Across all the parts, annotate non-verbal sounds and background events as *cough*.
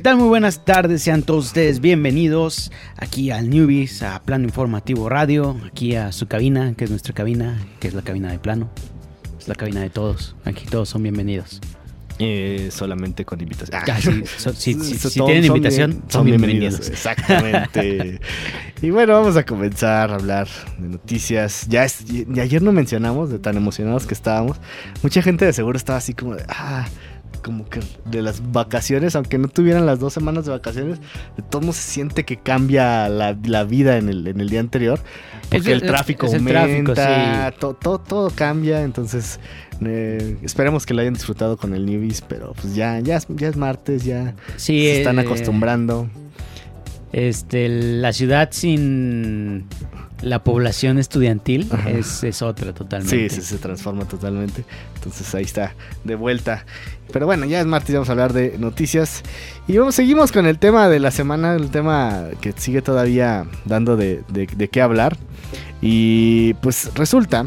¿Qué tal? Muy buenas tardes, sean todos ustedes bienvenidos aquí al Newbies, a Plano Informativo Radio, aquí a su cabina, que es nuestra cabina, que es la cabina de Plano, es la cabina de todos, aquí todos son bienvenidos. Eh, solamente con invitación. Ah, sí, so- *laughs* si, So- tienen invitación, bien- son bienvenidos. Exactamente. *laughs* y bueno, vamos a comenzar a hablar de noticias. Ya, es, y ayer no mencionamos, de tan emocionados que estábamos. Mucha gente de seguro estaba así como de, ah, como que de las vacaciones, aunque no tuvieran las dos semanas de vacaciones, de todos modos se siente que cambia la, la vida en el, en el día anterior. Porque Es el tráfico es aumenta, tráfico, sí. to- to- todo cambia, entonces eh, esperemos que lo hayan disfrutado con el Newbies, pero pues ya, ya, es, ya es martes, ya Sí, se están eh, acostumbrando. Este, la ciudad sin la población estudiantil es, es otra totalmente. Sí, sí, se transforma totalmente. Entonces ahí está, de vuelta. Pero bueno, ya es martes, vamos a hablar de noticias. Y vamos, seguimos con el tema de la semana, el tema que sigue todavía dando de, de- de qué hablar. Y pues resulta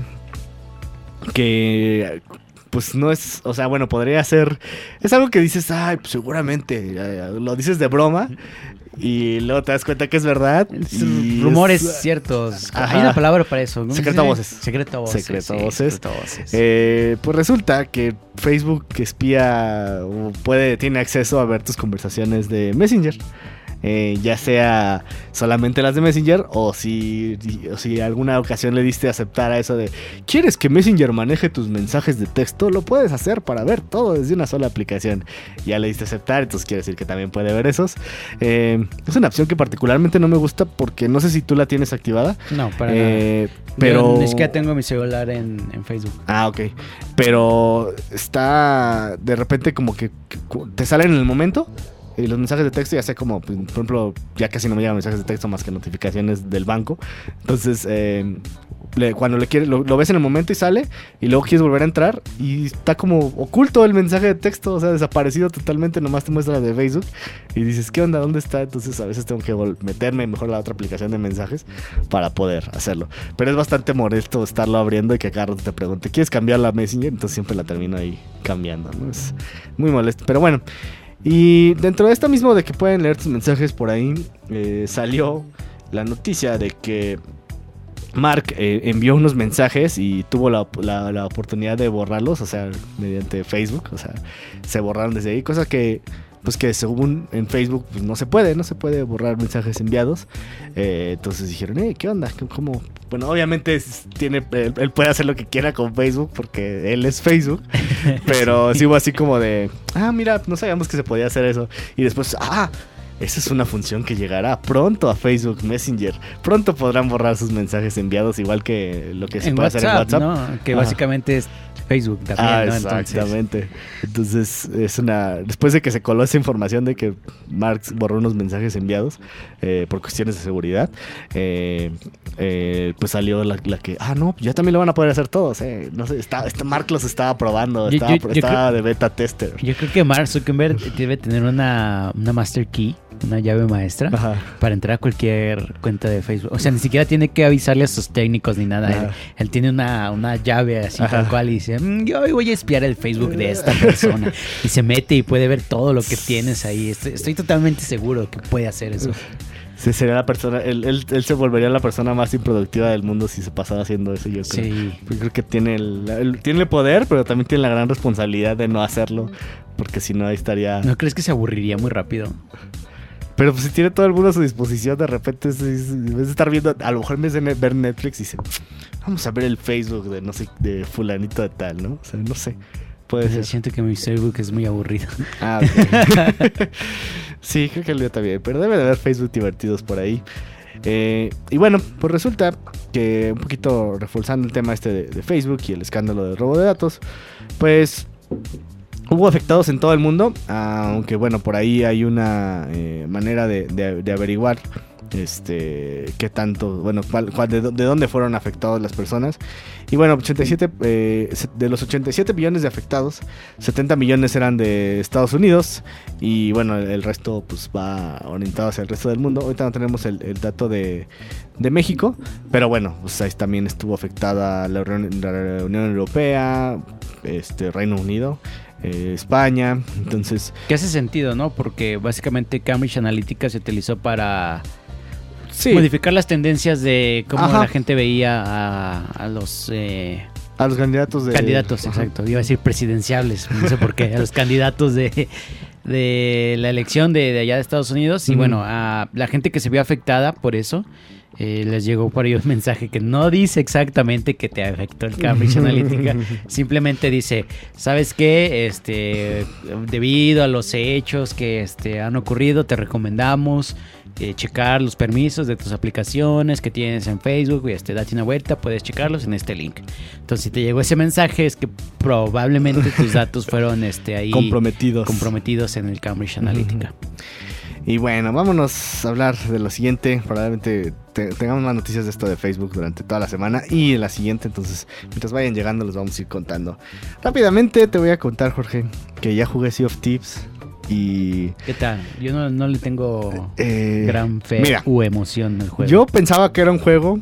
que pues no es, o sea, bueno, podría ser, es algo que dices, ay, pues seguramente, eh, lo dices de broma. Y luego te das cuenta que es verdad. Y rumores es- ciertos. Ajá. Hay una palabra para eso. ¿cómo se Secreto a voces. Secreto a voces. Secreto a sí, voces. secreto a voces. Eh, pues resulta que Facebook espía o puede, tiene acceso a ver tus conversaciones de Messenger. Eh, ya sea solamente las de Messenger o si, o si alguna ocasión le diste aceptar a eso de ¿Quieres que Messenger maneje tus mensajes de texto? Lo puedes hacer para ver todo desde una sola aplicación. Ya le diste aceptar, entonces quiere decir que también puede ver esos. Eh, es una opción que particularmente no me gusta porque no sé si tú la tienes activada. no, para. Eh, pero ni siquiera tengo mi celular en, en Facebook. Ah, ok. Pero está de repente como que te salen en el momento. Y los mensajes de texto ya sea como, pues, por ejemplo, ya casi no me llegan mensajes de texto más que notificaciones del banco. Entonces, eh, le- cuando le quieres, lo, lo ves en el momento y sale, y luego quieres volver a entrar, y está como oculto el mensaje de texto, o sea, desaparecido totalmente, nomás te muestra la de Facebook, y dices, ¿qué onda? ¿Dónde está? Entonces, a veces tengo que meterme mejor la otra aplicación de mensajes para poder hacerlo. Pero es bastante molesto estarlo abriendo y que cada rato te pregunte, ¿quieres cambiar la Messenger? Entonces siempre la termino ahí cambiando, ¿no? Es muy molesto. Pero bueno, y dentro de esto mismo de que pueden leer tus mensajes por ahí, eh, salió la noticia de que Mark eh, envió unos mensajes y tuvo la, la- la oportunidad de borrarlos, o sea, mediante Facebook, o sea, se borraron desde ahí, cosa que, pues que según en Facebook, pues no se puede, no se puede borrar mensajes enviados. Eh, entonces dijeron, eh, ¿qué onda? ¿Cómo-. Bueno, obviamente es- tiene, él, él puede hacer lo que quiera con Facebook porque él es Facebook, *laughs* pero sí hubo así como de, ah, mira, no sabíamos que se podía hacer eso. Y después, ah, esa es una función que llegará pronto a Facebook Messenger. Pronto podrán borrar sus mensajes enviados, igual que lo que se en puede WhatsApp, hacer en WhatsApp. ¿no? Que Ajá. básicamente es Facebook también, Ah, exactamente. Entonces, es una. Después de que se coló esa información de que Marx borró unos mensajes enviados eh, por cuestiones de seguridad, eh, eh, pues salió la, la que. Ah, no, ya también lo van a poder hacer todos. eh. No sé, está, está- Mark los estaba probando, Yo- estaba, yo- yo estaba creo- de beta tester. Yo creo que Mark Zuckerberg debe tener una, una master key, una llave maestra, Ajá. para entrar a cualquier cuenta de Facebook. O sea, ni siquiera tiene que avisarle a sus técnicos ni nada. Él, tiene una, una llave así Ajá. tal cual y dice, "Mm, yo hoy voy a espiar el Facebook de esta persona. y se mete y puede ver todo lo que tienes ahí. Estoy, estoy totalmente seguro que puede hacer eso. Sí, sería la persona. Él, él- él se volvería la persona más improductiva del mundo si se pasara haciendo eso, yo creo. Sí. Yo creo que tiene el, el- tiene el poder, pero también tiene la gran responsabilidad de no hacerlo. Porque si no, ahí estaría. ¿No crees que se aburriría muy rápido? Pero pues si tiene todo el mundo a su disposición, de repente, es- es- en vez de estar viendo, a lo mejor en vez de ver Netflix, dice, vamos a ver el Facebook de no sé, de fulanito de tal, ¿no? O sea, no sé. Puede ser. Siento que mi Facebook es muy aburrido. Ah, ok. *laughs* sí, creo que el mío también. Pero debe de haber Facebook divertidos por ahí. Eh, y bueno, pues resulta que un poquito reforzando el tema este de, de Facebook y el escándalo del robo de datos, pues hubo afectados en todo el mundo, aunque bueno, por ahí hay una eh, manera de, averiguar este qué tanto, bueno, cuál- cuál- de, dó- de dónde fueron afectados las personas. Y bueno, 87 eh, de los 87 millones de afectados, 70 millones eran de Estados Unidos y bueno, el, resto pues va orientado hacia el resto del mundo. Ahorita no tenemos el, dato de, de México, pero bueno, pues ahí también estuvo afectada la, la Unión Europea, este Reino Unido, eh, España, entonces Que hace sentido, ¿no? Porque básicamente Cambridge Analytica se utilizó para sí, modificar las tendencias de cómo Ajá. la gente veía a, a los eh, a los candidatos de candidatos, Ajá. exacto. Iba a decir presidenciables, *laughs* no sé por qué, a los candidatos de, de la elección de, de allá de Estados Unidos. Y bueno, a la gente que se vio afectada por eso, eh, les llegó por ellos un mensaje que no dice exactamente que te afectó el Cambridge Analytica. *laughs* Simplemente dice, ¿sabes qué? Este, debido a los hechos que este, han ocurrido, te recomendamos eh, checar los permisos de tus aplicaciones que tienes en Facebook. Y este, date una vuelta, puedes checarlos en este link. Entonces, si te llegó ese mensaje, es que probablemente tus datos *laughs* fueron este, ahí comprometidos. comprometidos en el Cambridge Analytica. Y bueno, vámonos a hablar de lo siguiente. Probablemente te- tengamos más noticias de esto de Facebook durante toda la semana y en la siguiente. Entonces, mientras vayan llegando, los vamos a ir contando. Rápidamente te voy a contar, Jorge, que ya jugué Sea of Thieves y. ¿Qué tal? Yo no, no le tengo eh, gran fe mira, u emoción al juego. Yo pensaba que era un juego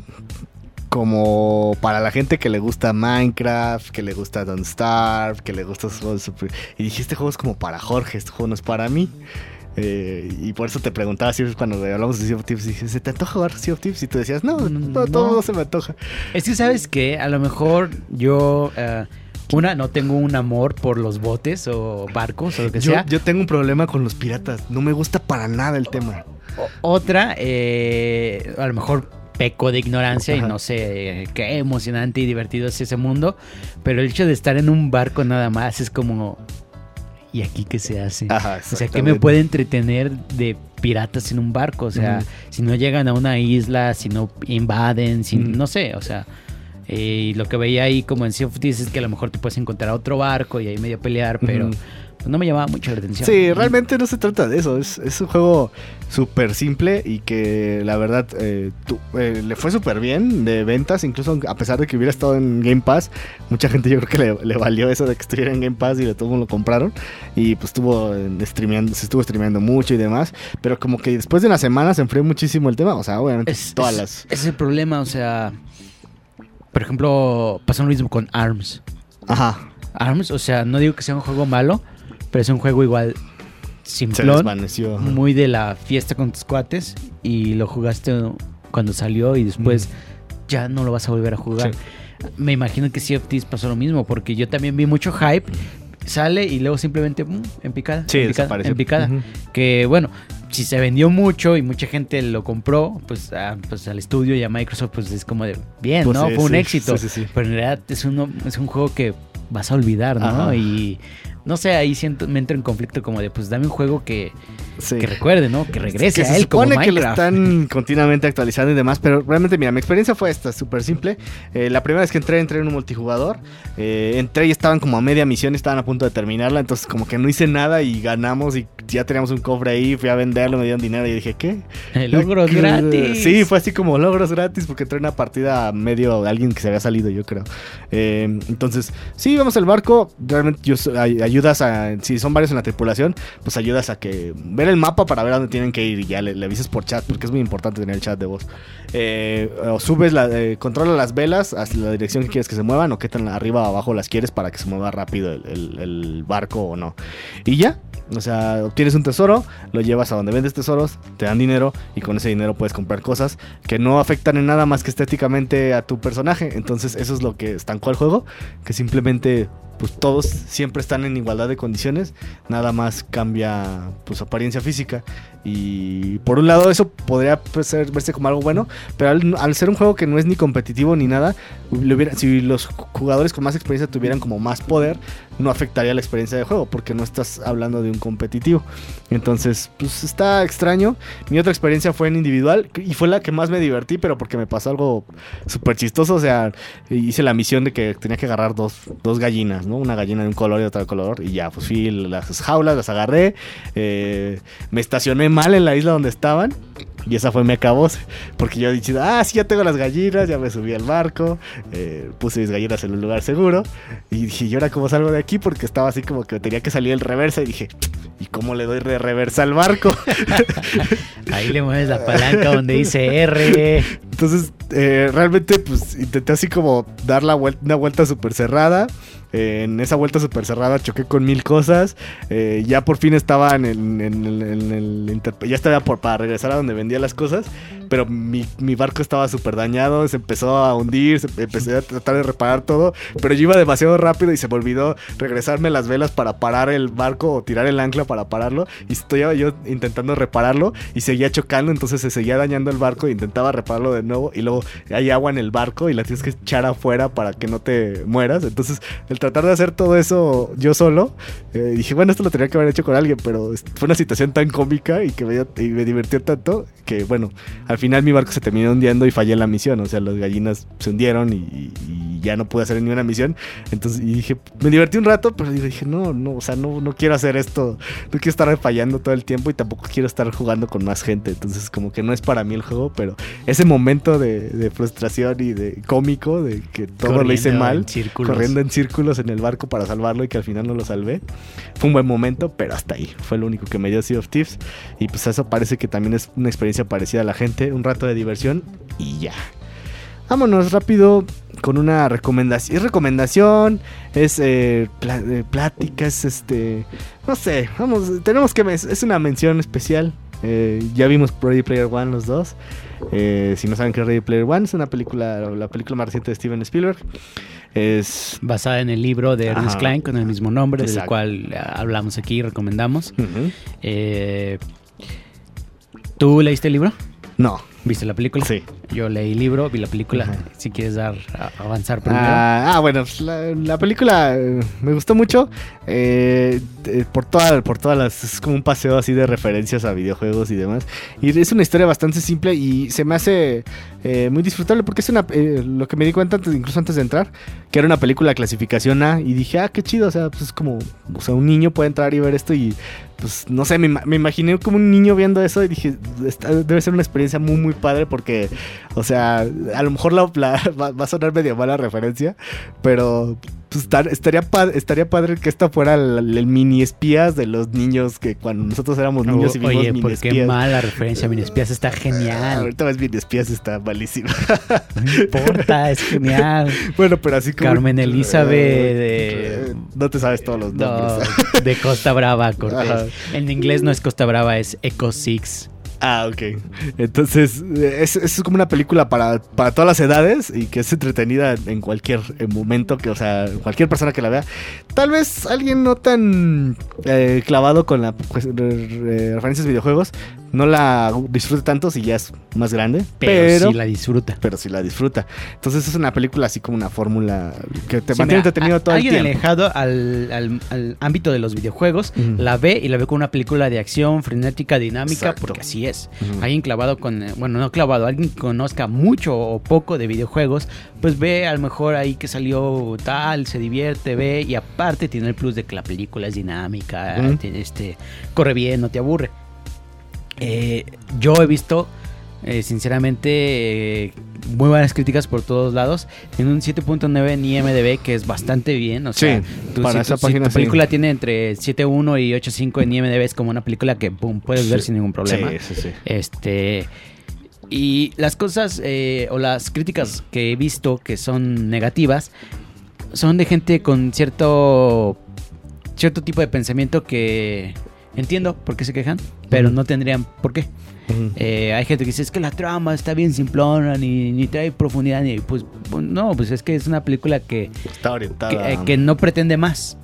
como para la gente que le gusta Minecraft, que le gusta Don't Starve, que le gusta esos juegos super... Y dije, este juego es como para Jorge, este juego no es para mí. Eh, y por eso te preguntaba si cuando hablamos de Sea of Thieves, dije, ¿se te antoja jugar Sea of Thieves? Y tú decías, no, no, todo No. se me antoja. Es que sabes que a lo mejor yo, eh, una, no tengo un amor por los botes o barcos o lo que Yo, sea. yo tengo un problema con los piratas, no me gusta para nada el tema. O- Otra, eh, a lo mejor peco de ignorancia y no sé qué emocionante y divertido es ese mundo, pero el hecho de estar en un barco nada más es como... ¿Y aquí qué se hace? Ajá, O sea, ¿qué me puede entretener de piratas en un barco? O sea, si no llegan a una isla, si no invaden, si no sé, o sea. eh, y lo que veía ahí como en Sea of Thieves es que a lo mejor te puedes encontrar otro barco y ahí medio pelear, pero no me llamaba mucho la atención. Sí, realmente no se trata de eso. Es, es un juego súper simple y que la verdad eh, eh, le fue súper bien de ventas. Incluso a pesar de que hubiera estado en Game Pass, mucha gente yo creo que le, le valió eso de que estuviera en Game Pass y de todo mundo lo compraron. Y pues estuvo streameando, se estuvo streameando mucho y demás. Pero como que después de una semana se enfrió muchísimo el tema. O sea, obviamente Es, todas es- las. ese es el problema, o sea. Por ejemplo, pasó lo mismo con ARMS. Ajá. ARMS, o sea, no digo que sea un juego malo, pero es un juego igual simplón. muy de la fiesta con tus cuates y lo jugaste cuando salió y después ya no lo vas a volver a jugar. Sí. Me imagino que Sea of Thieves pasó lo mismo porque yo también vi mucho hype, sale y luego simplemente mm, en picada, Sí, en picada, en picada. Que bueno, si se vendió mucho y mucha gente lo compró, pues, a- pues al estudio y a Microsoft pues es como de bien, Pues ¿no? sí, Fue un éxito. sí, sí, sí. Pero en realidad es, uno, es un juego que vas a olvidar, ¿no? Ajá. Y no sé, ahí siento, me entro en conflicto como de pues dame un juego que, Sí. que recuerde, ¿no? Que regrese que a se él como supone que lo están *laughs* continuamente actualizando y demás, pero realmente, mira, mi experiencia fue esta, súper simple. Eh, la primera vez que entré, entré en un multijugador. Eh, entré y estaban como a media misión, estaban a punto de terminarla, entonces como que no hice nada y ganamos y ya teníamos un cofre ahí, fui a venderlo, me dieron dinero y dije, ¿qué? *laughs* Logros ¿Qué? gratis. Sí, fue así como logros gratis porque entré en una partida a medio de alguien que se había salido, yo creo. Eh, entonces, sí, vamos al barco. Realmente yo ayudas a, si son varios en la tripulación, pues ayudas a que el mapa para ver a dónde tienen que ir y ya le, le avisas por chat porque es muy importante tener el chat de voz. Eh, o subes, la, eh, controla las velas hacia la dirección que quieres que se muevan o qué tan arriba o abajo las quieres para que se mueva rápido el- el barco o no. Y ya, o sea, obtienes un tesoro, lo llevas a donde vendes tesoros, te dan dinero y con ese dinero puedes comprar cosas que no afectan en nada más que estéticamente a tu personaje. Entonces eso es lo que estancó el juego, que simplemente pues todos siempre están en igualdad de condiciones, nada más cambia pues apariencia física y por un lado eso podría pues, verse como algo bueno, pero al, ser un juego que no es ni competitivo ni nada, si los jugadores con más experiencia tuvieran como más poder, no afectaría la experiencia de juego porque no estás hablando de un competitivo. Entonces, pues está extraño. Mi otra experiencia fue en individual y fue la que más me divertí, pero porque me pasó algo súper chistoso. O sea, hice la misión de que tenía que agarrar dos, dos gallinas, ¿no? Una gallina de un color y otra de color. Y ya, pues fui las jaulas, las agarré. eh, me estacioné mal en la isla donde estaban. Y esa fue mi acabose. Porque yo dije, ah, sí, ya tengo las gallinas, ya me subí al barco, eh, puse mis gallinas en un lugar seguro. Y dije, ¿y ahora cómo salgo de aquí? Porque estaba así como que tenía que salir el reversa. Y dije, ¿y cómo le doy de reversa al barco? *laughs* Ahí le mueves la palanca donde dice R. *laughs* Entonces, eh, realmente, pues intenté así como dar la vuelta, una vuelta súper cerrada. Eh, en esa vuelta súper cerrada choqué con mil cosas. Eh, ya por fin estaba en el, Ya estaba para regresar a donde vendía las cosas. Pero mi, mi barco estaba súper dañado. Se empezó a hundir. se- empecé a tratar de reparar todo. Pero yo iba demasiado rápido y se me olvidó regresarme las velas para parar el barco o tirar el ancla para pararlo. Y estoy yo intentando repararlo y seguía chocando. Entonces se seguía dañando el barco. E intentaba repararlo de nuevo. Y luego hay agua en el barco y la tienes que echar afuera para que no te mueras. Entonces, el tratar de hacer todo eso yo solo, eh, dije, bueno, esto lo tenía que haber hecho con alguien. Pero fue una situación tan cómica y que me, y divirtió tanto que, bueno, al final mi barco se terminó hundiendo y fallé la misión. O sea, las gallinas se hundieron y- y ya no pude hacer ni una misión. Entonces, y dije, me divertí un rato, pero dije, no, no, o sea, no, no quiero hacer esto. No quiero estar fallando todo el tiempo y tampoco quiero estar jugando con más gente. Entonces, como que no es para mí el juego, pero ese momento de, de frustración y de cómico, de que todo lo hice Corriendo mal, corriendo en círculos en el barco para salvarlo y que al final no lo salvé. Fue un buen momento, pero hasta ahí. Fue lo único que me dio Sea of Thieves. Y pues eso parece que también es una experiencia parecida a la gente. Un rato de diversión y ya. Vámonos rápido con una recomendación. Es recomendación, es eh, pla- eh, plática, es este. No sé, vamos, tenemos que. Es una mención especial. Eh, ya vimos Ready Player One los dos. Eh, si no saben qué es Ready Player One, es una película, la película más reciente de Steven Spielberg. Es. Basada en el libro de Ernest Ajá. Klein con el mismo nombre, del cual eh, hablamos aquí y recomendamos. Eh, ¿Tú leíste el libro? No, ¿Viste la película? sí. Yo leí el libro, vi la película. Ajá. Si quieres dar avanzar primero. Ah, ah, bueno, pues, la, la película eh, me gustó mucho eh, eh, por, toda, por todas las... Es como un paseo así de referencias a videojuegos y demás. Y es una historia bastante simple y se me hace eh, muy disfrutable porque es una... eh, lo que me di cuenta antes- incluso antes de entrar, que era una película clasificación A y dije, ah, qué chido, o sea, pues es como... O sea, un niño puede entrar y ver esto y... Pues no sé, me, ima- me imaginé como un niño viendo eso y dije, "Esta debe ser una experiencia muy, muy padre porque, o sea, a lo mejor la- *laughs* va, va a sonar medio mala referencia, pero pues, estar- estaría, pa- estaría padre que esta fuera el, el mini espías de los niños que cuando nosotros éramos niños y vimos Oye, mini ¿por qué mala referencia Mini Espías? Está genial. ahorita ves mini espías está malísimo. No importa, es genial. *laughs* bueno, pero así como. Carmen Elizabeth de- No te sabes todos los No, nombres. de Costa Brava, Cortés. Ajá. En inglés no es Costa Brava, es Echo Six. Ah, ok. Entonces, es, es como una película para, para todas las edades y que es entretenida en cualquier eh, momento, que, o sea, cualquier persona que la vea. Tal vez alguien no tan eh, clavado con la pues, re- re- referencias de videojuegos no la disfrute tanto si ya es más grande, Pero, pero, sí la disfruta. pero sí la disfruta. Entonces es una película así como una fórmula que te Sí, mantiene entretenido todo el alguien tiempo. alejado al, al- al ámbito de los videojuegos la ve y la ve como una película de acción frenética, dinámica, Exacto. porque así es. Ujú. Alguien clavado con, eh, bueno, no clavado, alguien que conozca mucho o poco de videojuegos, pues ve a lo mejor ahí que salió tal, se divierte, ve y aparte tiene el plus de que la película es dinámica, tiene este, corre bien, no te aburre. Eh, yo he visto, eh, sinceramente, eh, muy buenas críticas por todos lados. Tiene un 7.9 en IMDB, que es bastante bien. O sea, Sí, para si, esa tu- si página sí. película tiene entre 7.1 y 8.5 en IMDB, es como una película que pum, puedes ver Sí. sin ningún problema. Sí, sí, sí. Este. Y las cosas o las críticas que he visto que son negativas son de gente con cierto cierto tipo de pensamiento que entiendo por qué se quejan, pero no tendrían por qué. Eh, hay gente que dice es que la trama está bien simplona, ni, ni trae profundidad, ni pues pues, no, pues es que es una película que, Está orientada. que, eh, que no pretende más.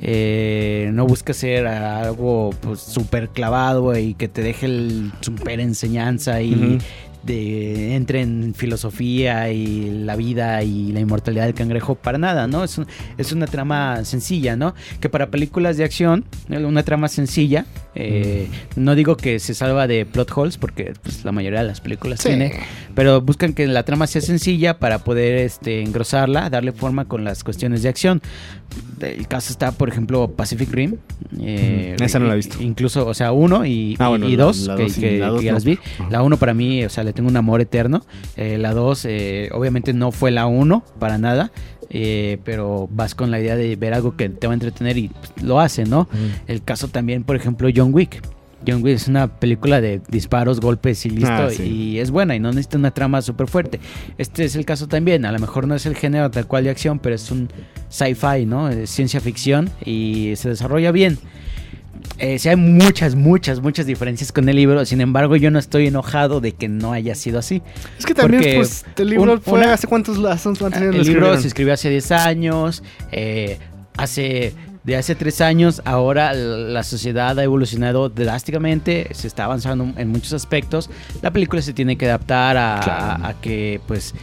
Eh, no busca ser algo pues súper clavado y que te deje el súper enseñanza y. de, entre en filosofía y la vida y la inmortalidad del cangrejo, para nada, ¿no? Es, un- es una trama sencilla, ¿no? Que para películas de acción, una trama sencilla, eh, no digo que se salva de plot holes, porque pues, la mayoría de las películas Sí. tiene, pero buscan que la trama sea sencilla para poder este, engrosarla, darle forma con las cuestiones de acción. El caso está, por ejemplo, Pacific Rim. eh. Esa no la he visto. Incluso, o sea, uno y, Ah, y- bueno, y la- dos, la que, dos y que- la dos que ya las vi. La uno para mí, o sea, le tengo un amor eterno. Eh, la dos, eh, obviamente no fue la uno para nada. eh, pero vas con la idea de ver algo que te va a entretener y pues, lo hace, ¿no? El caso también, por ejemplo, John Wick. John Wick es una película de disparos, golpes y listo. Ah, sí. Y es buena y no necesita una trama súper fuerte. Este es el caso también. A lo mejor no es el género tal cual de acción, pero es un sci-fi, ¿no? Es ciencia ficción y se desarrolla bien. Eh, sí hay muchas, muchas, muchas diferencias con el libro. Sin embargo, yo no estoy enojado de que no haya sido así. Es que también, pues, el libro un- fue una- hace cuántos, hace cuántos años lo El libro se escribió hace 10 años. eh, hace de hace 3 años, ahora la sociedad ha evolucionado drásticamente. Se está avanzando en muchos aspectos. La película se tiene que adaptar a, Claro. a- a que, pues.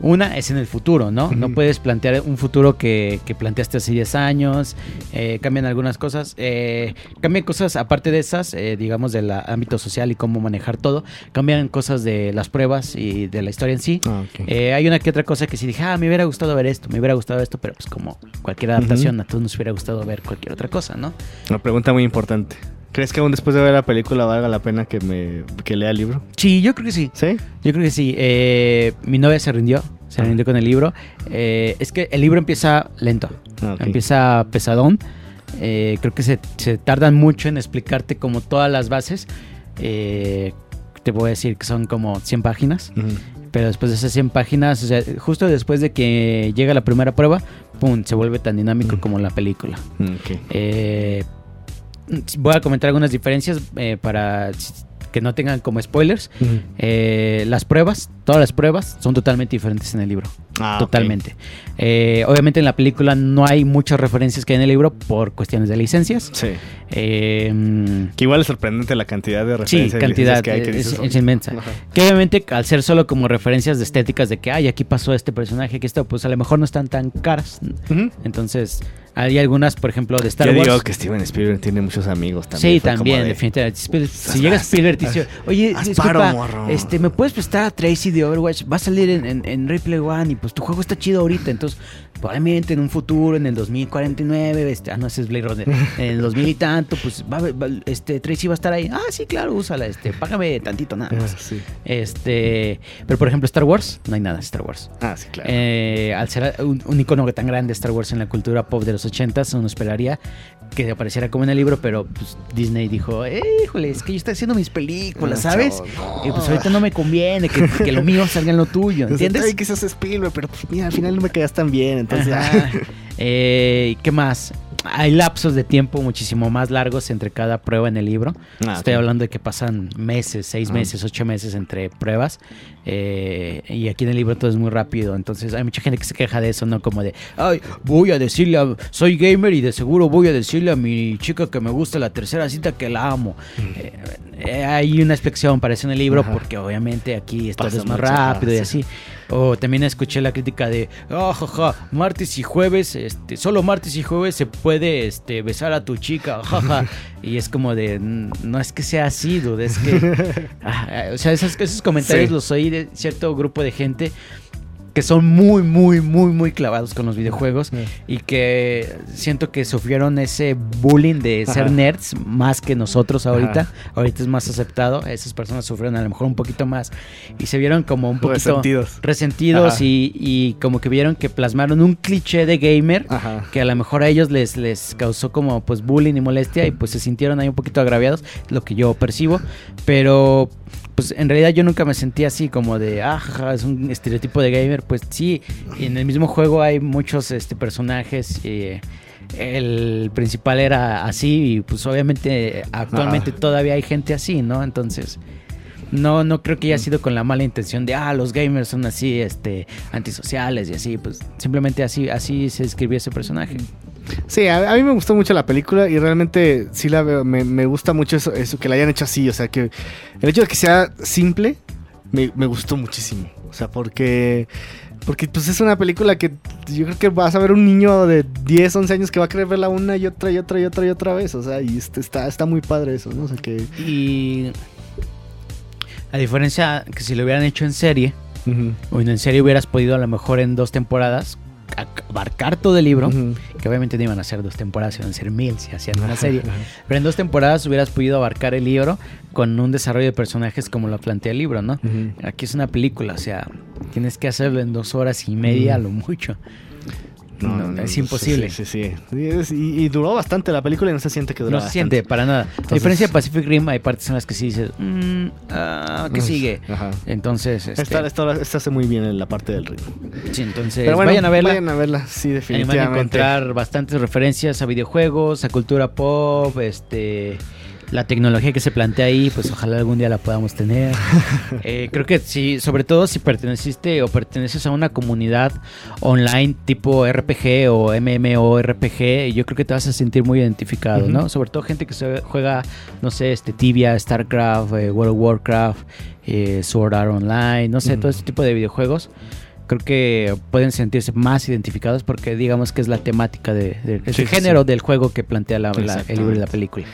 Una es en el futuro, ¿no? No puedes plantear un futuro que, que planteaste hace 10 años. eh, cambian algunas cosas. eh, cambian cosas aparte de esas, eh, digamos, del ámbito social y cómo manejar todo. Cambian cosas de las pruebas y de la historia en sí. Ah. Eh, hay una que otra cosa que sí dije, ah, me hubiera gustado ver esto, me hubiera gustado esto, pero pues como cualquier adaptación, a todos nos hubiera gustado ver cualquier otra cosa, ¿no? Una pregunta muy importante. ¿Crees que aún después de ver la película valga la pena que me que lea el libro? Sí, yo creo que sí. ¿Sí? Yo creo que sí. Eh, mi novia se rindió, se Ah. rindió con el libro. Eh, es que el libro empieza lento, Ah, empieza pesadón. Eh, creo que se, se tardan mucho en explicarte como todas las bases. Te voy a decir que son como 100 páginas. Ujú. Pero después de esas 100 páginas, o sea, justo después de que llega la primera prueba, ¡pum! se vuelve tan dinámico Mm. como la película. Ok. Voy a comentar algunas diferencias eh, para que no tengan como spoilers. Eh, las pruebas, todas las pruebas son totalmente diferentes en el libro. Ah, totalmente. Eh, obviamente en la película no hay muchas referencias que hay en el libro por cuestiones de licencias. Sí. Eh, Que igual es sorprendente la cantidad de Sí, referencias y cantidad, que hay. que es, dices, es inmensa. Ajá. Que obviamente al ser solo como referencias de estéticas de que, ay, aquí pasó este personaje, aquí esto, pues a lo mejor no están tan caras. Entonces, hay algunas, por ejemplo, de Star Yo Wars. digo que Steven Spielberg tiene muchos amigos también. sí, también, de- definitivamente. Spiel- Si Haz- llega haz- Spielberg y dice, oye, disculpa, paro, morro". este, ¿me puedes prestar a Tracy de Overwatch? Va a salir en, en, en Replay One y pues tu juego está chido ahorita. Entonces, probablemente en un futuro, en el 2049, este, ah, no, ese es Blade Runner, *laughs* en el 2000 y tanto, pues va, va- este, Tracy va a estar ahí. Ah, sí, claro, úsala, este, págame tantito nada Ah, más. sí. Este, pero por ejemplo, Star Wars, no hay nada de Star Wars. Ah, sí, claro. Eh, al ser un, un icono tan grande Star Wars en la cultura pop de los 80s, uno esperaría que apareciera como en el libro, pero pues, Disney dijo, eh, híjole, es que yo estoy haciendo mis películas, Ah, ¿sabes? no. Y pues ahorita no me conviene que, que lo mío salga en lo tuyo, *laughs* ¿entiendes? Ay, que seas Spielberg, pero pues mira, al final no me quedas tan bien, entonces... *laughs* Eh, ¿Qué más? Hay lapsos de tiempo muchísimo más largos entre cada prueba en el libro. Ah, Estoy hablando de que pasan meses, seis Ah. meses, ocho meses entre pruebas. eh, y aquí en el libro todo es muy rápido. Entonces hay mucha gente que se queja de eso, ¿no? Como de, ay, voy a decirle, a- soy gamer y de seguro voy a decirle a mi chica que me gusta la tercera cita que la amo. Eh, eh, hay una explicación para eso en el libro Ajá. porque obviamente aquí todo Pasa es más rápido y sí. así. O también escuché la crítica de, ah, jaja, martes y jueves, este, solo martes y jueves se puede este, besar a tu chica, jaja. *laughs* y es como de, "N- no es que sea así, dude, es que... *laughs* Ah, o sea, esos, esos comentarios Sí. los oí de cierto grupo de gente que son muy, muy, muy, muy clavados con los videojuegos y que siento que sufrieron ese bullying de ser Ajá. nerds más que nosotros ahorita. Ajá. Ahorita es más aceptado. Esas personas sufrieron a lo mejor un poquito más y se vieron como un poquito Resentidos. resentidos y, y como que vieron que plasmaron un cliché de gamer Ajá. que a lo mejor a ellos les, les causó como pues bullying y molestia y pues se sintieron ahí un poquito agraviados, lo que yo percibo, pero pues en realidad yo nunca me sentí así como de, ah, es un estereotipo de gamer, pues sí, y en el mismo juego hay muchos este, personajes y el principal era así y pues obviamente actualmente Ajá. todavía hay gente así, ¿no? Entonces... No, no creo que haya sido con la mala intención de, ah, los gamers son así, este, antisociales y así, pues simplemente así, así se escribió ese personaje. Sí, a, a mí me gustó mucho la película y realmente sí la veo, me, me gusta mucho eso, eso, que la hayan hecho así, o sea que el hecho de que sea simple me, me gustó muchísimo. O sea, porque porque pues es una película que yo creo que vas a ver un niño de 10, 11 años que va a querer verla una y otra y otra y otra y otra vez. O sea, y este, está, está muy padre eso, ¿no? O sea que... Y a diferencia que si lo hubieran hecho en serie, o en serie hubieras podido a lo mejor en dos temporadas abarcar todo el libro. Que obviamente no iban a ser dos temporadas, iban a ser mil si hacían una *laughs* serie. Pero en dos temporadas hubieras podido abarcar el libro con un desarrollo de personajes como lo plantea el libro, ¿no? Aquí es una película, o sea, tienes que hacerlo en dos horas y media a lo mucho. No, es imposible. Sí, sí, sí. Y, y duró bastante la película y no se siente que duró No se siente para nada. a diferencia de Pacific Rim, hay partes en las que sí dices, "Mm, ah, ¿qué sigue? Ajá. Entonces, este, Esta, esta, esta hace muy bien en la parte del ritmo. sí, entonces Pero bueno, vayan a verla. Vayan a verla, sí, Ahí van a definitivamente. encontrar bastantes referencias a videojuegos, a cultura pop, este la tecnología que se plantea ahí, pues ojalá algún día la podamos tener. *laughs* Eh, creo que sí, sobre todo si perteneciste o perteneces a una comunidad online tipo RPG o MMORPG, yo creo que te vas a sentir muy identificado. ¿no? Sobre todo gente que se juega, no sé, este Tibia, StarCraft, eh, World of Warcraft, eh, Sword Art Online, no sé, todo este tipo de videojuegos creo que pueden sentirse más identificados porque digamos que es la temática de, de- es Sí, género sí. del juego que plantea la- la- el libro y la película.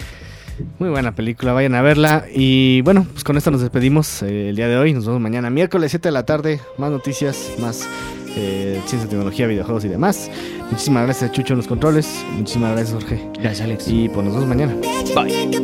Muy buena película, vayan a verla. Y bueno, pues con esto nos despedimos eh, el día de hoy. Nos vemos mañana, miércoles 7 de la tarde. Más noticias, más eh, ciencia, tecnología, videojuegos y demás. Muchísimas gracias a Chucho en los controles. Muchísimas gracias, Jorge. Gracias, Alex. Y pues nos vemos mañana. Bye.